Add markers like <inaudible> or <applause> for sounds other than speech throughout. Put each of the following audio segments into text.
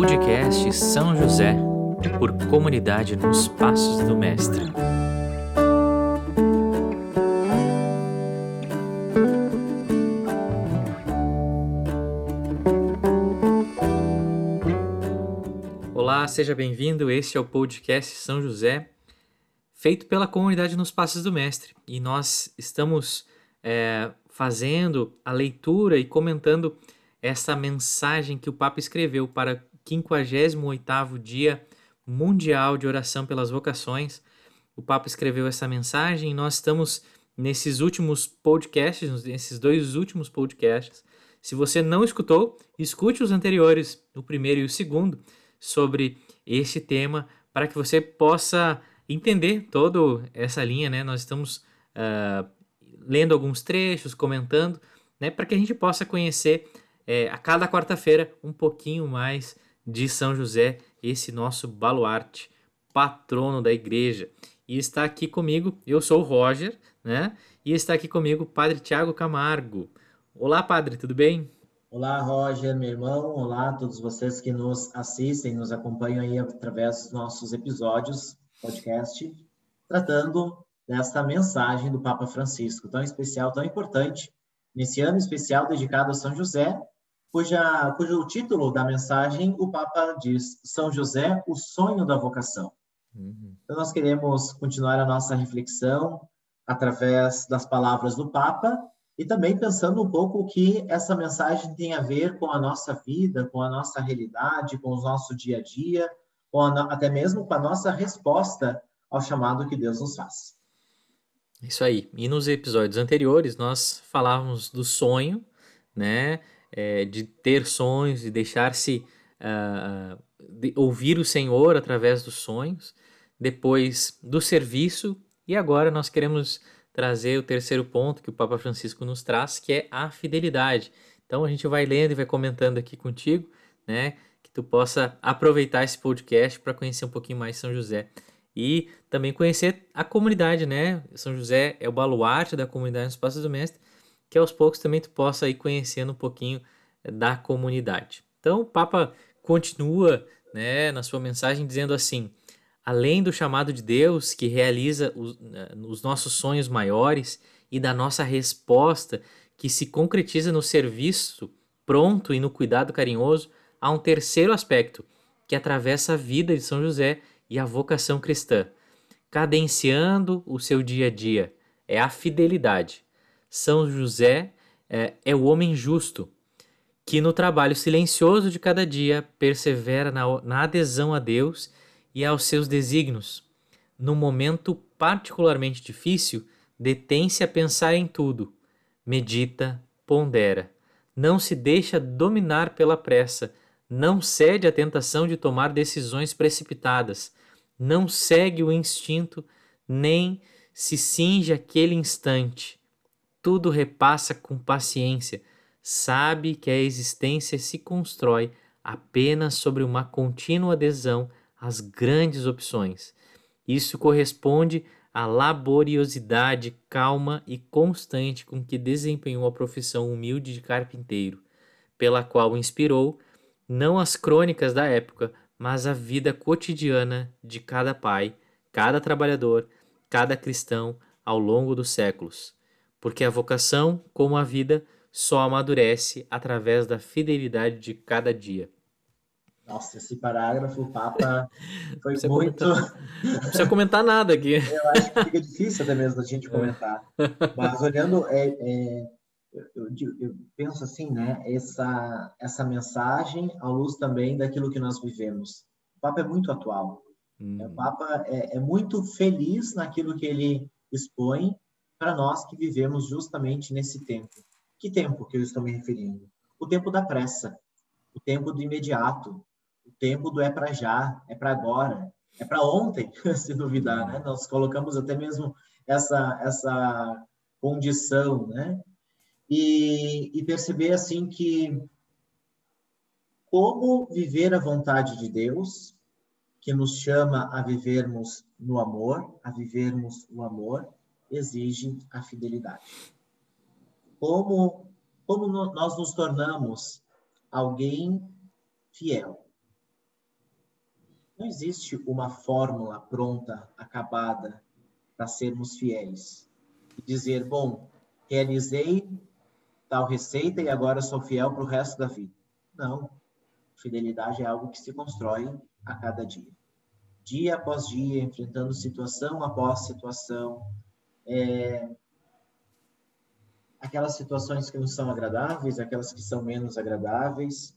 Podcast São José, por comunidade nos Passos do Mestre. Olá, seja bem-vindo. Este é o podcast São José, feito pela comunidade nos Passos do Mestre. E nós estamos é, fazendo a leitura e comentando essa mensagem que o Papa escreveu para 58º Dia Mundial de Oração pelas Vocações. O Papa escreveu essa mensagem e nós estamos nesses últimos podcasts, nesses dois últimos podcasts. Se você não escutou, escute os anteriores, o primeiro e o segundo, sobre este tema, para que você possa entender toda essa linha, né? Nós estamos uh, lendo alguns trechos, comentando, né? Para que a gente possa conhecer é, a cada quarta-feira um pouquinho mais de São José, esse nosso baluarte, patrono da igreja. E está aqui comigo, eu sou o Roger, né? E está aqui comigo o Padre Tiago Camargo. Olá, Padre, tudo bem? Olá, Roger, meu irmão. Olá a todos vocês que nos assistem, nos acompanham aí através dos nossos episódios, podcast, tratando desta mensagem do Papa Francisco, tão especial, tão importante, nesse ano especial dedicado a São José, cuja, cujo título da mensagem o Papa diz São José, o sonho da vocação. Uhum. Então, nós queremos continuar a nossa reflexão através das palavras do Papa e também pensando um pouco o que essa mensagem tem a ver com a nossa vida, com a nossa realidade, com o nosso dia a dia, com a, até mesmo com a nossa resposta ao chamado que Deus nos faz. Isso aí. E nos episódios anteriores nós falávamos do sonho, né? É, de ter sonhos, de deixar-se uh, de ouvir o Senhor através dos sonhos, depois do serviço, e agora nós queremos trazer o terceiro ponto que o Papa Francisco nos traz, que é a fidelidade. Então a gente vai lendo e vai comentando aqui contigo, né? Que tu possa aproveitar esse podcast para conhecer um pouquinho mais São José. E também conhecer a comunidade, né? São José é o baluarte da comunidade nos Passos do Mestre que aos poucos também tu possa ir conhecendo um pouquinho eh, da comunidade. Então, o Papa continua né, na sua mensagem dizendo assim: além do chamado de Deus que realiza os, eh, os nossos sonhos maiores e da nossa resposta que se concretiza no serviço pronto e no cuidado carinhoso, há um terceiro aspecto que atravessa a vida de São José e a vocação cristã, cadenciando o seu dia a dia. É a fidelidade. São José é, é o homem justo, que no trabalho silencioso de cada dia persevera na, na adesão a Deus e aos seus desígnios. No momento particularmente difícil, detém-se a pensar em tudo, medita, pondera, não se deixa dominar pela pressa, não cede à tentação de tomar decisões precipitadas, não segue o instinto, nem se cinge aquele instante tudo repassa com paciência, sabe que a existência se constrói apenas sobre uma contínua adesão às grandes opções. Isso corresponde à laboriosidade calma e constante com que desempenhou a profissão humilde de carpinteiro, pela qual inspirou não as crônicas da época, mas a vida cotidiana de cada pai, cada trabalhador, cada cristão ao longo dos séculos porque a vocação, como a vida, só amadurece através da fidelidade de cada dia. Nossa, esse parágrafo, o Papa, <laughs> foi não muito. Comentar, não precisa comentar nada aqui. <laughs> Eu acho que fica difícil até mesmo a gente comentar. Mas olhando, é, é eu, eu, eu, penso assim, né? Essa, essa mensagem à luz também daquilo que nós vivemos. O Papa é muito atual. Hum. O Papa é, é muito feliz naquilo que ele expõe para nós que vivemos justamente nesse tempo. Que tempo que eu estou me referindo? O tempo da pressa, o tempo do imediato, o tempo do é para já, é para agora, é para ontem, <laughs> se duvidar, né? Nós colocamos até mesmo essa essa condição, né? E, e perceber assim que como viver a vontade de Deus, que nos chama a vivermos no amor, a vivermos o amor, exige a fidelidade. Como, como nós nos tornamos alguém fiel? Não existe uma fórmula pronta, acabada, para sermos fiéis. Dizer, bom, realizei tal receita e agora sou fiel para o resto da vida. Não. Fidelidade é algo que se constrói a cada dia. Dia após dia, enfrentando situação após situação. É... Aquelas situações que não são agradáveis, aquelas que são menos agradáveis.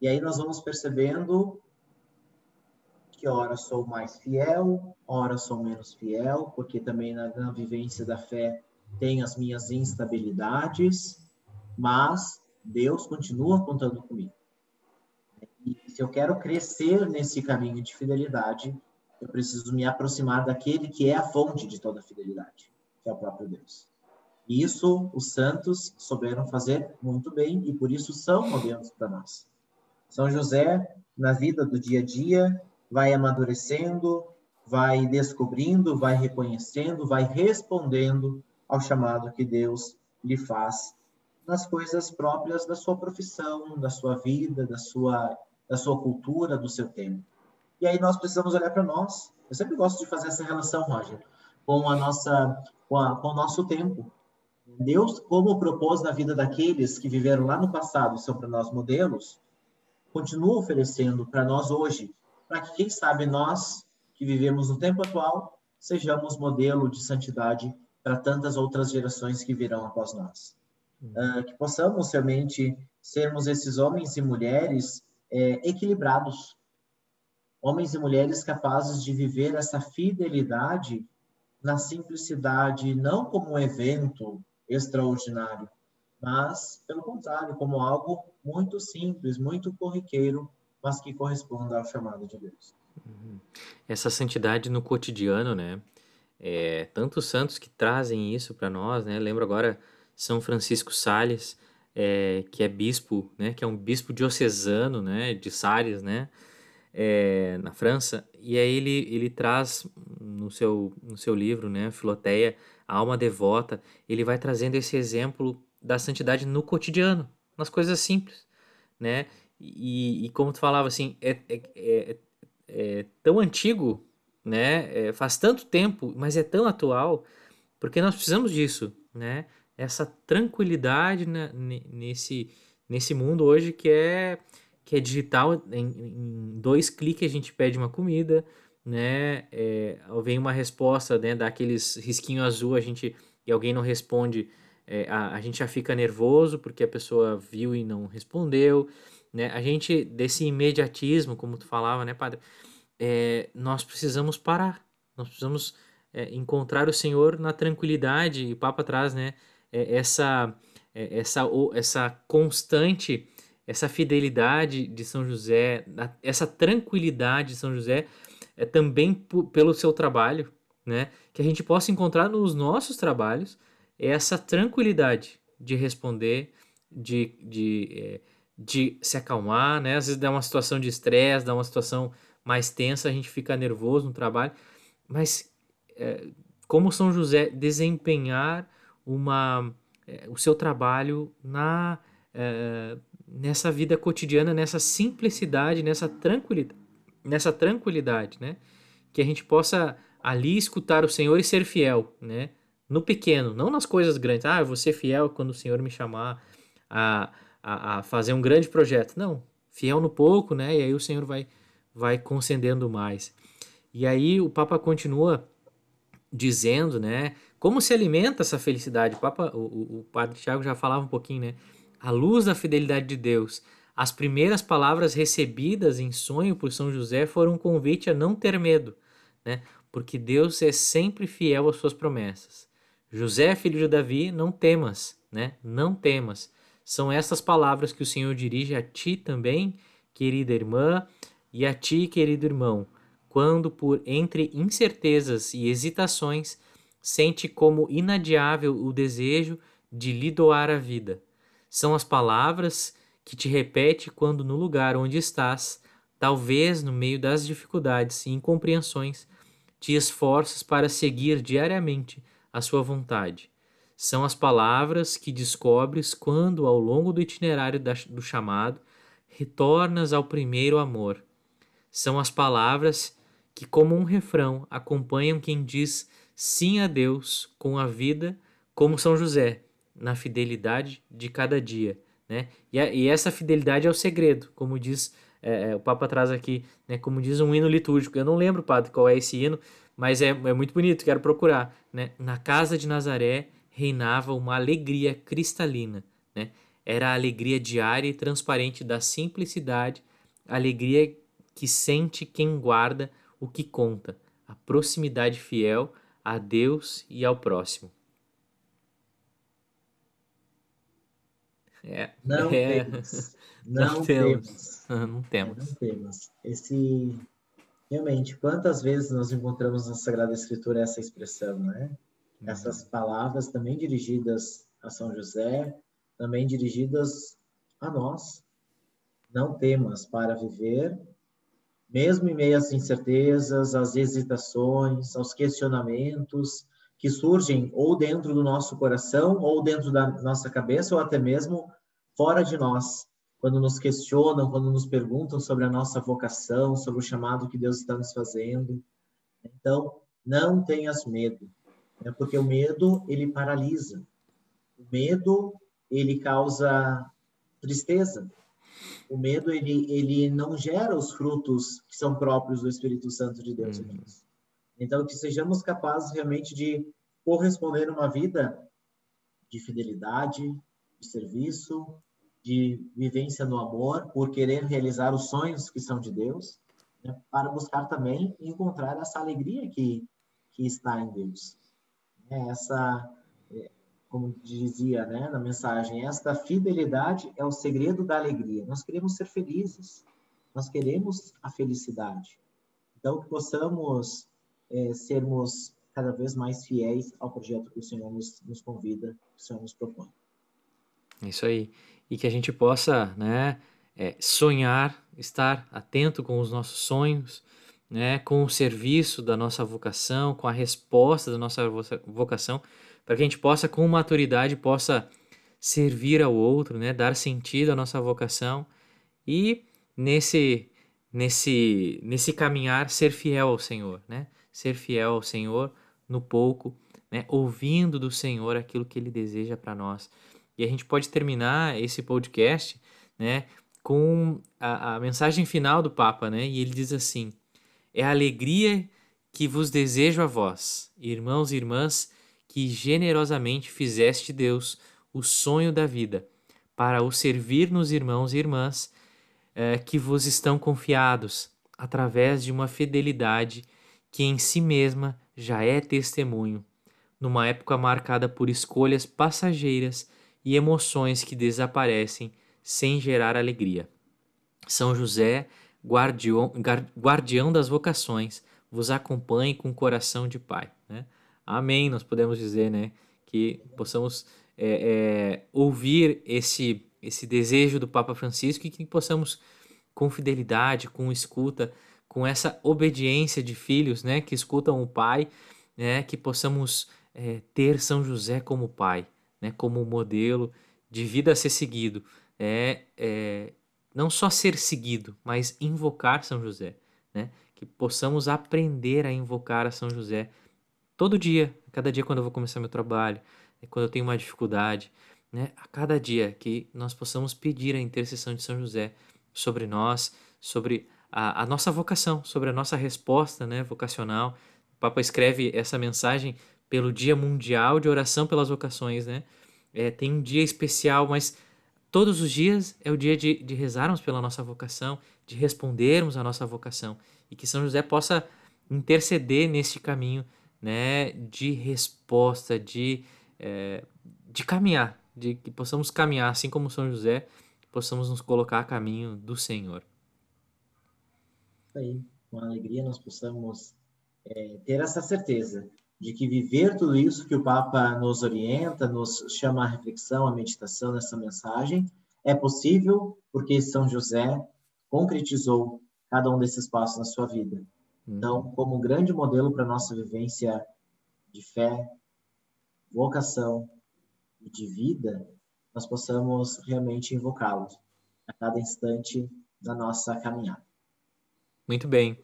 E aí nós vamos percebendo que ora sou mais fiel, ora sou menos fiel, porque também na, na vivência da fé tem as minhas instabilidades, mas Deus continua contando comigo. E se eu quero crescer nesse caminho de fidelidade, eu preciso me aproximar daquele que é a fonte de toda fidelidade, que é o próprio Deus. E isso os santos souberam fazer muito bem e por isso são modelos para nós. São José, na vida do dia a dia, vai amadurecendo, vai descobrindo, vai reconhecendo, vai respondendo ao chamado que Deus lhe faz nas coisas próprias da sua profissão, da sua vida, da sua da sua cultura, do seu tempo. E aí nós precisamos olhar para nós. Eu sempre gosto de fazer essa relação, Roger, com a nossa, com, a, com o nosso tempo. Deus, como propôs na vida daqueles que viveram lá no passado, são para nós modelos, continua oferecendo para nós hoje, para que quem sabe nós que vivemos no tempo atual sejamos modelo de santidade para tantas outras gerações que virão após nós. Uh, que possamos realmente sermos esses homens e mulheres é, equilibrados. Homens e mulheres capazes de viver essa fidelidade na simplicidade, não como um evento extraordinário, mas, pelo contrário, como algo muito simples, muito corriqueiro, mas que corresponda ao chamado de Deus. Uhum. Essa santidade no cotidiano, né? É, tantos santos que trazem isso para nós, né? Lembro agora São Francisco Sales, é, que é bispo, né, que é um bispo diocesano, né, de Sales, né, é, na França, e aí ele, ele traz no seu, no seu livro, né, Filoteia, a alma devota, ele vai trazendo esse exemplo da santidade no cotidiano, nas coisas simples, né, e, e como tu falava, assim, é, é, é, é tão antigo, né, é, faz tanto tempo, mas é tão atual, porque nós precisamos disso, né, essa tranquilidade né, nesse, nesse mundo hoje que é que é digital, em, em dois cliques a gente pede uma comida, né? É, vem uma resposta, né? Daqueles risquinho azul, a gente e alguém não responde, é, a, a gente já fica nervoso porque a pessoa viu e não respondeu, né? A gente desse imediatismo, como tu falava, né, padre? É, nós precisamos parar, nós precisamos é, encontrar o Senhor na tranquilidade. E o Papa traz, né? É, essa, é, essa, essa constante, essa fidelidade de São José, essa tranquilidade de São José, é também pelo seu trabalho, né? Que a gente possa encontrar nos nossos trabalhos essa tranquilidade de responder, de, de, é, de se acalmar, né? Às vezes dá uma situação de estresse, dá uma situação mais tensa, a gente fica nervoso no trabalho, mas é, como São José desempenhar uma, é, o seu trabalho na, é, nessa vida cotidiana, nessa simplicidade, nessa tranquilidade, nessa tranquilidade, né? Que a gente possa ali escutar o Senhor e ser fiel, né? No pequeno, não nas coisas grandes. Ah, eu vou ser fiel quando o Senhor me chamar a, a, a fazer um grande projeto. Não, fiel no pouco, né? E aí o Senhor vai, vai concedendo mais. E aí o Papa continua dizendo, né? Como se alimenta essa felicidade? O, Papa, o, o Padre Tiago já falava um pouquinho, né? A luz da fidelidade de Deus. As primeiras palavras recebidas em sonho por São José foram um convite a não ter medo, né? Porque Deus é sempre fiel às suas promessas. José, filho de Davi, não temas, né? Não temas. São essas palavras que o Senhor dirige a ti também, querida irmã, e a ti, querido irmão, quando por entre incertezas e hesitações sente como inadiável o desejo de lhe doar a vida. São as palavras que te repete quando no lugar onde estás, talvez no meio das dificuldades e incompreensões, te esforças para seguir diariamente a sua vontade. São as palavras que descobres quando, ao longo do itinerário do chamado, retornas ao primeiro amor. são as palavras que, como um refrão, acompanham quem diz sim a Deus com a vida, como São José, na fidelidade de cada dia. Né? E, a, e essa fidelidade é o segredo, como diz é, é, o Papa traz aqui, né, como diz um hino litúrgico. Eu não lembro, padre, qual é esse hino, mas é, é muito bonito, quero procurar. Né? Na casa de Nazaré reinava uma alegria cristalina. Né? Era a alegria diária e transparente da simplicidade, alegria que sente quem guarda o que conta, a proximidade fiel a Deus e ao próximo. É, não é... temos. <laughs> Não, não temos. temos. Não temos. Não temos. Esse realmente, quantas vezes nós encontramos na Sagrada Escritura essa expressão, né? Uhum. Essas palavras também dirigidas a São José, também dirigidas a nós. Não temas para viver, mesmo em meio às incertezas, às hesitações, aos questionamentos que surgem ou dentro do nosso coração, ou dentro da nossa cabeça, ou até mesmo fora de nós quando nos questionam, quando nos perguntam sobre a nossa vocação, sobre o chamado que Deus está nos fazendo. Então, não tenhas medo, né? porque o medo ele paralisa. O medo ele causa tristeza. O medo ele ele não gera os frutos que são próprios do Espírito Santo de Deus uhum. Então, que sejamos capazes realmente de corresponder uma vida de fidelidade, de serviço, de vivência no amor, por querer realizar os sonhos que são de Deus, né, para buscar também encontrar essa alegria que, que está em Deus. É essa, é, como dizia né, na mensagem, esta fidelidade é o segredo da alegria. Nós queremos ser felizes, nós queremos a felicidade. Então, que possamos é, sermos cada vez mais fiéis ao projeto que o Senhor nos, nos convida, que o Senhor nos propõe. Isso aí e que a gente possa né, é, sonhar, estar atento com os nossos sonhos, né, com o serviço da nossa vocação, com a resposta da nossa vocação, para que a gente possa, com maturidade, possa servir ao outro, né, dar sentido à nossa vocação e nesse nesse nesse caminhar ser fiel ao Senhor, né? Ser fiel ao Senhor no pouco, né? Ouvindo do Senhor aquilo que Ele deseja para nós. E a gente pode terminar esse podcast, né, com a, a mensagem final do Papa, né? E ele diz assim: É a alegria que vos desejo a vós, irmãos e irmãs, que generosamente fizeste Deus o sonho da vida, para o servir nos irmãos e irmãs eh, que vos estão confiados, através de uma fidelidade que em si mesma já é testemunho, numa época marcada por escolhas passageiras e emoções que desaparecem sem gerar alegria. São José, guardião, guardião das vocações, vos acompanhe com coração de pai. Né? Amém, nós podemos dizer né, que possamos é, é, ouvir esse, esse desejo do Papa Francisco e que possamos, com fidelidade, com escuta, com essa obediência de filhos né, que escutam o pai, né, que possamos é, ter São José como pai né, como modelo de vida a ser seguido. É, é não só ser seguido, mas invocar São José. Né? Que possamos aprender a invocar a São José todo dia, cada dia quando eu vou começar meu trabalho, né, quando eu tenho uma dificuldade, né? a cada dia que nós possamos pedir a intercessão de São José sobre nós, sobre a, a nossa vocação, sobre a nossa resposta né, vocacional. O Papa escreve essa mensagem pelo Dia Mundial de Oração pelas Vocações, né? É, tem um dia especial, mas todos os dias é o dia de, de rezarmos pela nossa vocação, de respondermos à nossa vocação e que São José possa interceder neste caminho, né? De resposta, de, é, de caminhar, de que possamos caminhar, assim como São José, possamos nos colocar a caminho do Senhor. Aí, com alegria nós possamos é, ter essa certeza de que viver tudo isso que o Papa nos orienta, nos chama à reflexão, à meditação nessa mensagem, é possível porque São José concretizou cada um desses passos na sua vida. Hum. Então, como um grande modelo para a nossa vivência de fé, vocação e de vida, nós possamos realmente invocá-lo a cada instante da nossa caminhada. Muito bem.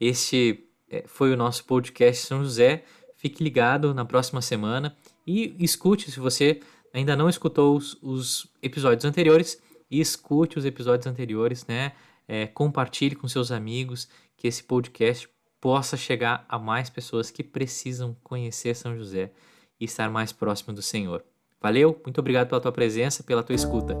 Este é, foi o nosso podcast São José. Fique ligado na próxima semana e escute se você ainda não escutou os, os episódios anteriores. Escute os episódios anteriores, né? É, compartilhe com seus amigos que esse podcast possa chegar a mais pessoas que precisam conhecer São José e estar mais próximo do Senhor. Valeu, muito obrigado pela tua presença, pela tua escuta.